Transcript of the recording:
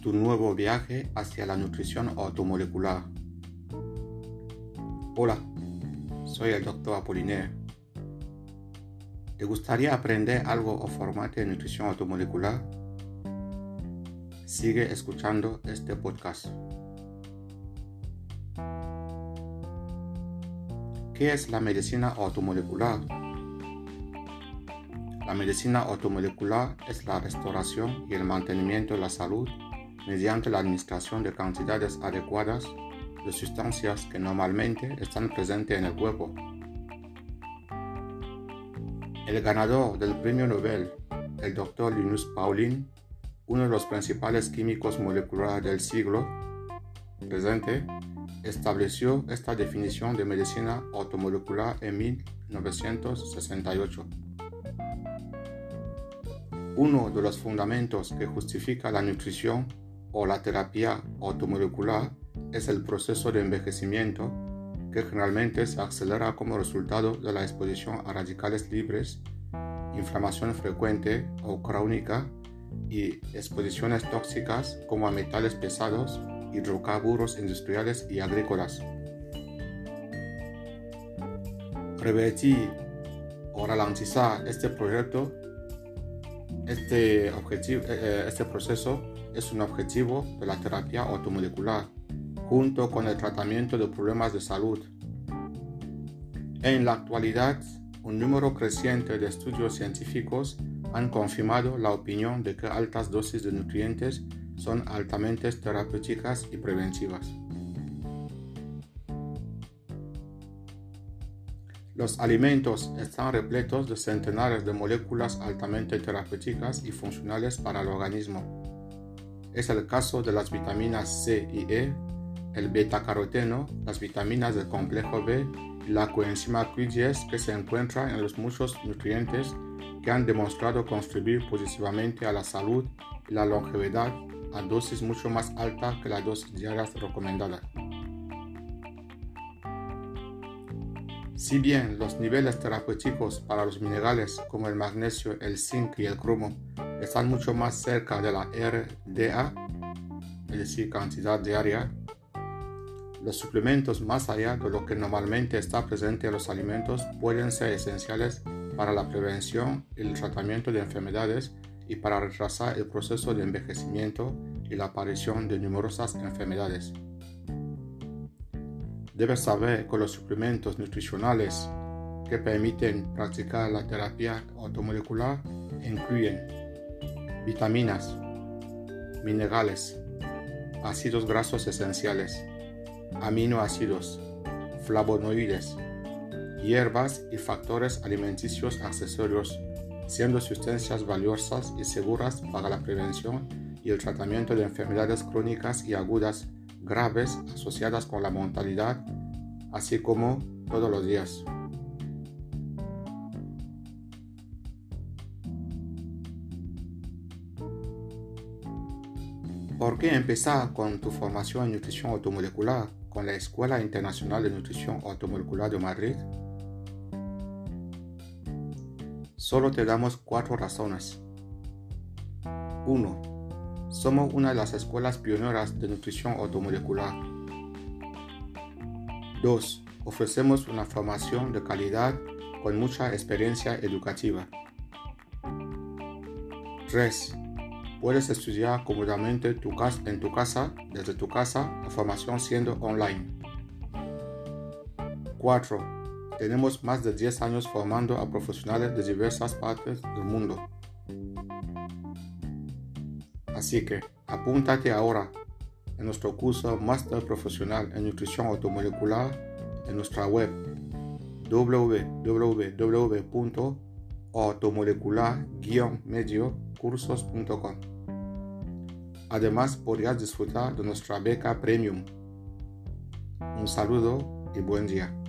tu nuevo viaje hacia la nutrición automolecular. Hola, soy el Dr. Apollinaire. ¿Te gustaría aprender algo o formarte en nutrición automolecular? Sigue escuchando este podcast. ¿Qué es la medicina automolecular? La medicina automolecular es la restauración y el mantenimiento de la salud mediante la administración de cantidades adecuadas de sustancias que normalmente están presentes en el cuerpo. El ganador del premio Nobel, el Dr. Linus Pauling, uno de los principales químicos moleculares del siglo presente, estableció esta definición de medicina automolecular en 1968. Uno de los fundamentos que justifica la nutrición o la terapia automolecular es el proceso de envejecimiento que generalmente se acelera como resultado de la exposición a radicales libres, inflamación frecuente o crónica y exposiciones tóxicas como a metales pesados, hidrocarburos industriales y agrícolas. Revertir o ralentizar este proyecto este, objetivo, eh, eh, este proceso es un objetivo de la terapia automolecular, junto con el tratamiento de problemas de salud. En la actualidad, un número creciente de estudios científicos han confirmado la opinión de que altas dosis de nutrientes son altamente terapéuticas y preventivas. Los alimentos están repletos de centenares de moléculas altamente terapéuticas y funcionales para el organismo. Es el caso de las vitaminas C y E, el beta-caroteno, las vitaminas del complejo B y la coenzima Q10 que se encuentra en los muchos nutrientes que han demostrado contribuir positivamente a la salud y la longevidad a dosis mucho más altas que las dosis diarias recomendadas. Si bien los niveles terapéuticos para los minerales como el magnesio, el zinc y el cromo están mucho más cerca de la RDA, es decir, cantidad diaria, los suplementos más allá de lo que normalmente está presente en los alimentos pueden ser esenciales para la prevención y el tratamiento de enfermedades y para retrasar el proceso de envejecimiento y la aparición de numerosas enfermedades. Debes saber que los suplementos nutricionales que permiten practicar la terapia automolecular incluyen vitaminas, minerales, ácidos grasos esenciales, aminoácidos, flavonoides, hierbas y factores alimenticios accesorios, siendo sustancias valiosas y seguras para la prevención y el tratamiento de enfermedades crónicas y agudas graves asociadas con la mortalidad, así como todos los días. ¿Por qué empezar con tu formación en nutrición automolecular con la Escuela Internacional de Nutrición Automolecular de Madrid? Solo te damos cuatro razones. 1 somos una de las escuelas pioneras de nutrición automolecular. 2. Ofrecemos una formación de calidad con mucha experiencia educativa. 3. Puedes estudiar cómodamente en tu casa, desde tu casa, la formación siendo online. 4. Tenemos más de 10 años formando a profesionales de diversas partes del mundo. Así que apúntate ahora en nuestro curso Master Profesional en Nutrición Automolecular en nuestra web www.automolecular-mediocursos.com. Además, podrás disfrutar de nuestra beca premium. Un saludo y buen día.